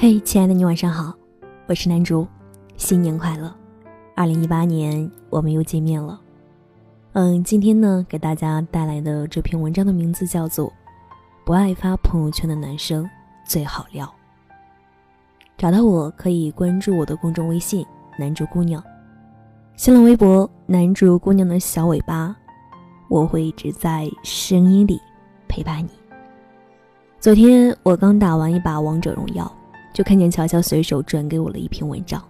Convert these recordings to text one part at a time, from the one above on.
嘿，亲爱的你，晚上好，我是南竹，新年快乐！二零一八年，我们又见面了。嗯，今天呢，给大家带来的这篇文章的名字叫做《不爱发朋友圈的男生最好撩》。找到我可以关注我的公众微信“南竹姑娘”，新浪微博“南竹姑娘的小尾巴”，我会一直在声音里陪伴你。昨天我刚打完一把王者荣耀。就看见乔乔随手转给我了一篇文章，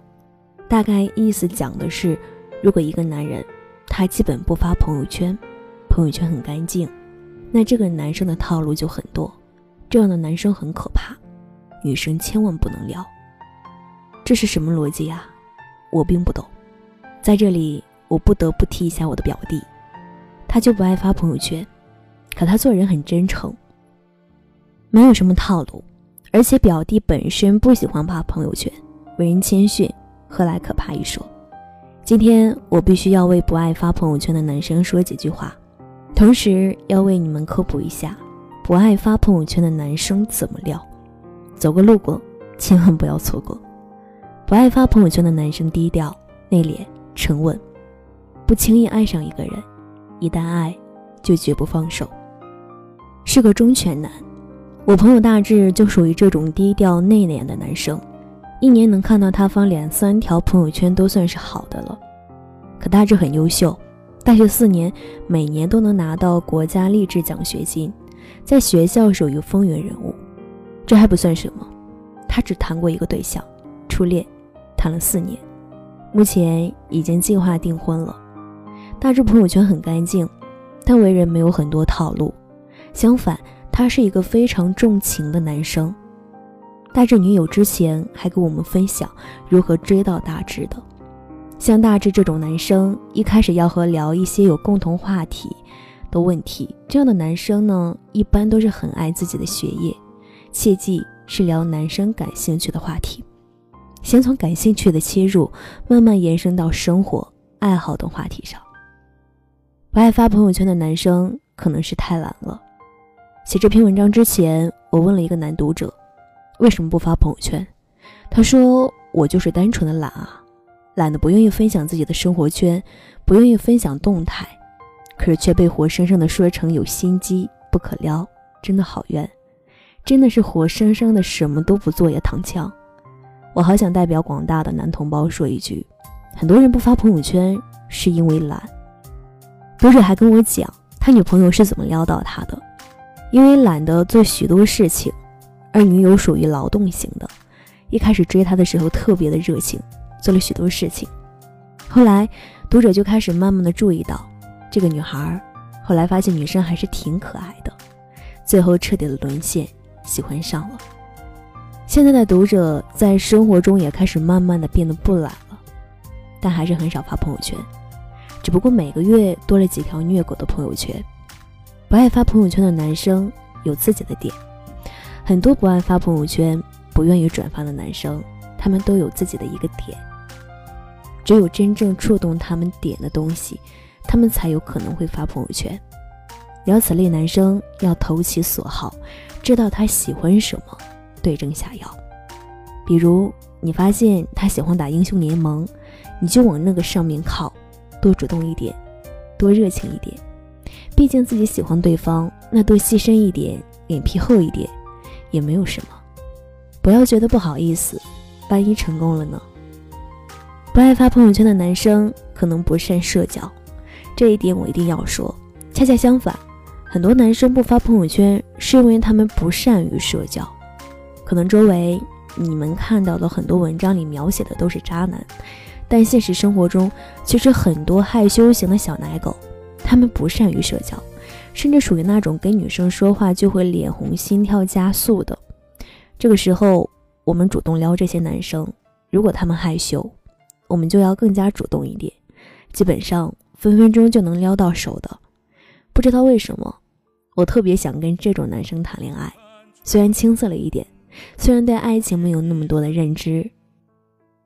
大概意思讲的是，如果一个男人他基本不发朋友圈，朋友圈很干净，那这个男生的套路就很多，这样的男生很可怕，女生千万不能撩。这是什么逻辑呀？我并不懂。在这里，我不得不提一下我的表弟，他就不爱发朋友圈，可他做人很真诚，没有什么套路。而且表弟本身不喜欢发朋友圈，为人谦逊，何来可怕一说？今天我必须要为不爱发朋友圈的男生说几句话，同时要为你们科普一下，不爱发朋友圈的男生怎么撩。走过路过，千万不要错过。不爱发朋友圈的男生低调、内敛、沉稳，不轻易爱上一个人，一旦爱，就绝不放手，是个忠犬男。我朋友大志就属于这种低调内敛的男生，一年能看到他发两三条朋友圈都算是好的了。可大志很优秀，大学四年每年都能拿到国家励志奖学金，在学校属于风云人物。这还不算什么，他只谈过一个对象，初恋，谈了四年，目前已经计划订婚了。大志朋友圈很干净，但为人没有很多套路，相反。他是一个非常重情的男生，大志女友之前还跟我们分享如何追到大志的。像大志这种男生，一开始要和聊一些有共同话题的问题。这样的男生呢，一般都是很爱自己的学业，切记是聊男生感兴趣的话题，先从感兴趣的切入，慢慢延伸到生活、爱好等话题上。不爱发朋友圈的男生，可能是太懒了。写这篇文章之前，我问了一个男读者，为什么不发朋友圈？他说：“我就是单纯的懒啊，懒得不愿意分享自己的生活圈，不愿意分享动态，可是却被活生生的说成有心机不可撩，真的好冤，真的是活生生的什么都不做也躺枪。”我好想代表广大的男同胞说一句：很多人不发朋友圈是因为懒。读者还跟我讲，他女朋友是怎么撩到他的。因为懒得做许多事情，而女友属于劳动型的，一开始追他的时候特别的热情，做了许多事情。后来读者就开始慢慢的注意到这个女孩，后来发现女生还是挺可爱的，最后彻底的沦陷，喜欢上了。现在的读者在生活中也开始慢慢的变得不懒了，但还是很少发朋友圈，只不过每个月多了几条虐狗的朋友圈。不爱发朋友圈的男生有自己的点，很多不爱发朋友圈、不愿意转发的男生，他们都有自己的一个点。只有真正触动他们点的东西，他们才有可能会发朋友圈。聊此类男生要投其所好，知道他喜欢什么，对症下药。比如你发现他喜欢打英雄联盟，你就往那个上面靠，多主动一点，多热情一点。毕竟自己喜欢对方，那多牺牲一点，脸皮厚一点，也没有什么。不要觉得不好意思，万一成功了呢？不爱发朋友圈的男生可能不善社交，这一点我一定要说。恰恰相反，很多男生不发朋友圈是因为他们不善于社交。可能周围你们看到的很多文章里描写的都是渣男，但现实生活中其实很多害羞型的小奶狗。他们不善于社交，甚至属于那种跟女生说话就会脸红、心跳加速的。这个时候，我们主动撩这些男生，如果他们害羞，我们就要更加主动一点，基本上分分钟就能撩到手的。不知道为什么，我特别想跟这种男生谈恋爱。虽然青涩了一点，虽然对爱情没有那么多的认知，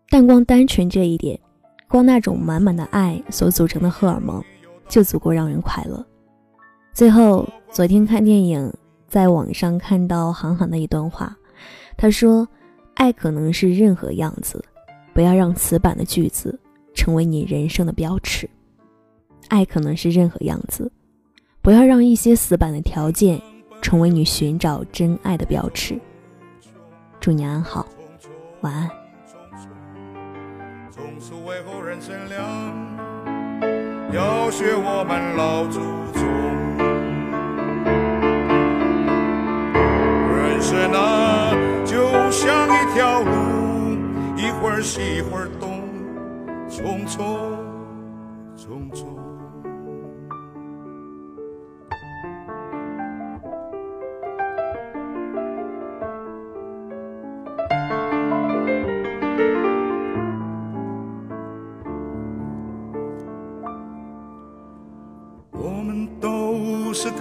但光单纯这一点，光那种满满的爱所组成的荷尔蒙。就足够让人快乐。最后，昨天看电影，在网上看到韩寒的一段话，他说：“爱可能是任何样子，不要让死板的句子成为你人生的标尺。爱可能是任何样子，不要让一些死板的条件成为你寻找真爱的标尺。祝你安好，晚安。要学我们老祖宗，人生啊，就像一条路，一会儿西一会儿东，匆匆匆匆。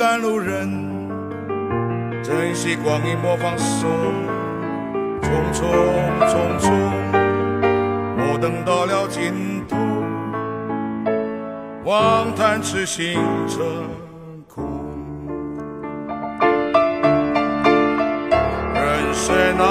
赶路人，珍惜光阴莫放松，匆匆匆匆，莫等到了尽头，望叹痴心成空。人生啊，